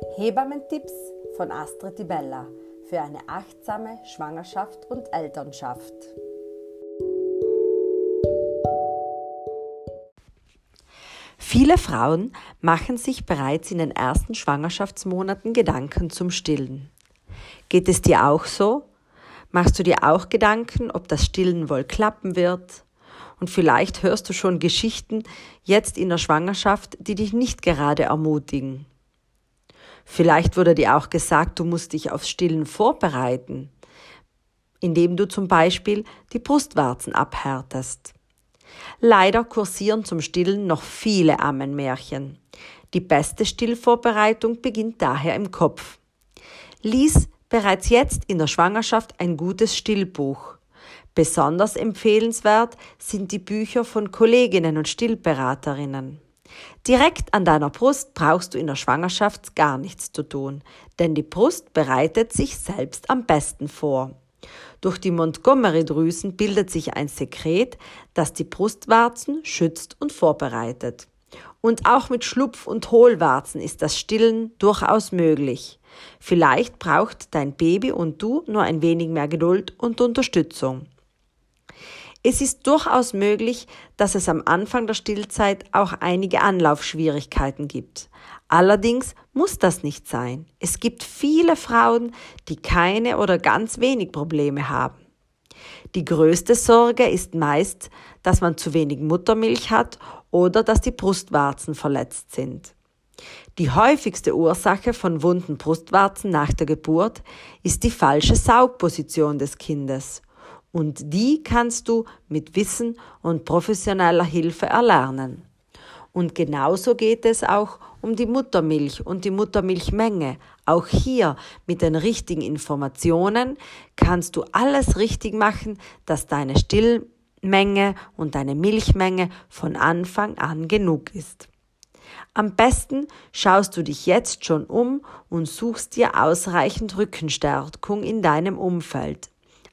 Hebammentipps von Astrid Di Bella für eine achtsame Schwangerschaft und Elternschaft. Viele Frauen machen sich bereits in den ersten Schwangerschaftsmonaten Gedanken zum Stillen. Geht es dir auch so? Machst du dir auch Gedanken, ob das Stillen wohl klappen wird? Und vielleicht hörst du schon Geschichten jetzt in der Schwangerschaft, die dich nicht gerade ermutigen. Vielleicht wurde dir auch gesagt, du musst dich aufs Stillen vorbereiten, indem du zum Beispiel die Brustwarzen abhärtest. Leider kursieren zum Stillen noch viele Ammenmärchen. Die beste Stillvorbereitung beginnt daher im Kopf. Lies bereits jetzt in der Schwangerschaft ein gutes Stillbuch. Besonders empfehlenswert sind die Bücher von Kolleginnen und Stillberaterinnen. Direkt an deiner Brust brauchst du in der Schwangerschaft gar nichts zu tun, denn die Brust bereitet sich selbst am besten vor. Durch die Montgomery-Drüsen bildet sich ein Sekret, das die Brustwarzen schützt und vorbereitet. Und auch mit Schlupf- und Hohlwarzen ist das Stillen durchaus möglich. Vielleicht braucht dein Baby und du nur ein wenig mehr Geduld und Unterstützung. Es ist durchaus möglich, dass es am Anfang der Stillzeit auch einige Anlaufschwierigkeiten gibt. Allerdings muss das nicht sein. Es gibt viele Frauen, die keine oder ganz wenig Probleme haben. Die größte Sorge ist meist, dass man zu wenig Muttermilch hat oder dass die Brustwarzen verletzt sind. Die häufigste Ursache von wunden Brustwarzen nach der Geburt ist die falsche Saugposition des Kindes und die kannst du mit Wissen und professioneller Hilfe erlernen. Und genauso geht es auch um die Muttermilch und die Muttermilchmenge. Auch hier mit den richtigen Informationen kannst du alles richtig machen, dass deine Stillmenge und deine Milchmenge von Anfang an genug ist. Am besten schaust du dich jetzt schon um und suchst dir ausreichend Rückenstärkung in deinem Umfeld.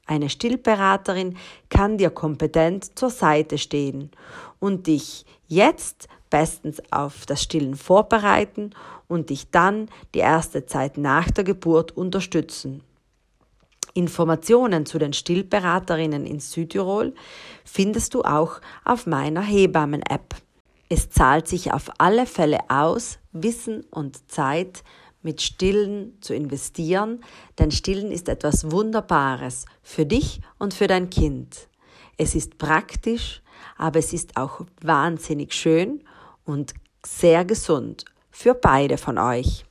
Eine Stillberaterin kann dir kompetent zur Seite stehen und dich jetzt bestens auf das Stillen vorbereiten und dich dann die erste Zeit nach der Geburt unterstützen. Informationen zu den Stillberaterinnen in Südtirol findest du auch auf meiner Hebammen-App. Es zahlt sich auf alle Fälle aus, Wissen und Zeit mit Stillen zu investieren, denn Stillen ist etwas Wunderbares für dich und für dein Kind. Es ist praktisch, aber es ist auch wahnsinnig schön und sehr gesund für beide von euch.